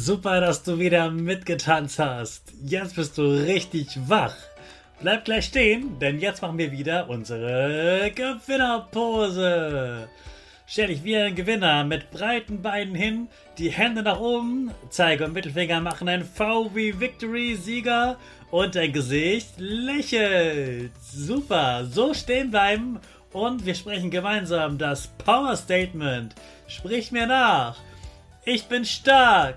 Super, dass du wieder mitgetanzt hast. Jetzt bist du richtig wach. Bleib gleich stehen, denn jetzt machen wir wieder unsere Gewinnerpose. Stell dich wie ein Gewinner mit breiten Beinen hin, die Hände nach oben, Zeige und Mittelfinger machen ein V wie Victory, Sieger und dein Gesicht lächelt. Super, so stehen bleiben und wir sprechen gemeinsam das Power Statement. Sprich mir nach. Ich bin stark.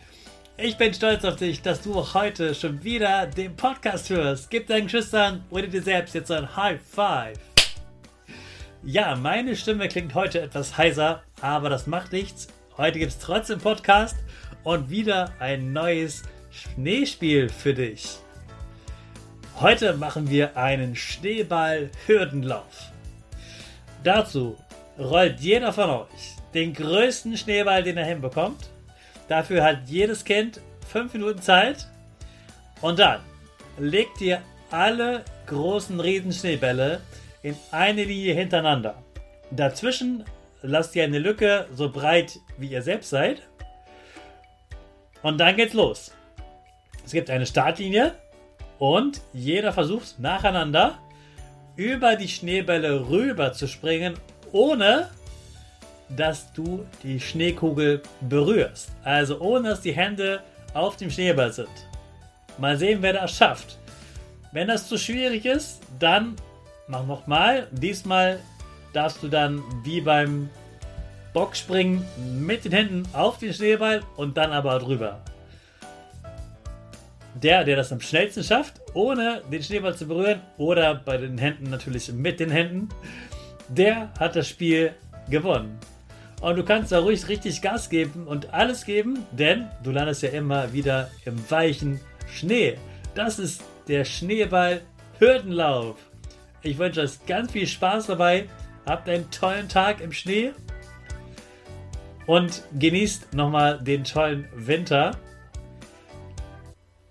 Ich bin stolz auf dich, dass du heute schon wieder den Podcast hörst. Gib deinen Geschwistern oder dir selbst jetzt ein High Five. Ja, meine Stimme klingt heute etwas heiser, aber das macht nichts. Heute gibt es trotzdem Podcast und wieder ein neues Schneespiel für dich. Heute machen wir einen Schneeball-Hürdenlauf. Dazu rollt jeder von euch den größten Schneeball, den er hinbekommt Dafür hat jedes Kind fünf Minuten Zeit. Und dann legt ihr alle großen Riesenschneebälle in eine Linie hintereinander. Dazwischen lasst ihr eine Lücke so breit wie ihr selbst seid. Und dann geht's los. Es gibt eine Startlinie und jeder versucht nacheinander über die Schneebälle rüber zu springen, ohne dass du die Schneekugel berührst. Also ohne dass die Hände auf dem Schneeball sind. Mal sehen, wer das schafft. Wenn das zu schwierig ist, dann mach nochmal. Diesmal darfst du dann wie beim Boxspringen mit den Händen auf den Schneeball und dann aber drüber. Der, der das am schnellsten schafft, ohne den Schneeball zu berühren oder bei den Händen natürlich mit den Händen, der hat das Spiel gewonnen. Und du kannst da ruhig richtig Gas geben und alles geben, denn du landest ja immer wieder im weichen Schnee. Das ist der Schneeball-Hürdenlauf. Ich wünsche euch ganz viel Spaß dabei. Habt einen tollen Tag im Schnee und genießt nochmal den tollen Winter.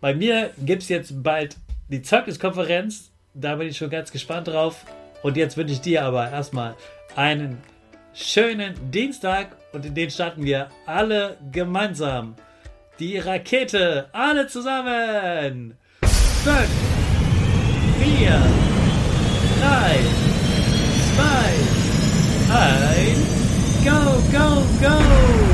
Bei mir gibt es jetzt bald die Zeugniskonferenz. Da bin ich schon ganz gespannt drauf. Und jetzt wünsche ich dir aber erstmal einen schönen Dienstag und in den starten wir alle gemeinsam. Die Rakete, alle zusammen. 5, 4, 3, 2, 1, go, go, go!